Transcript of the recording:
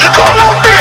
you call on me?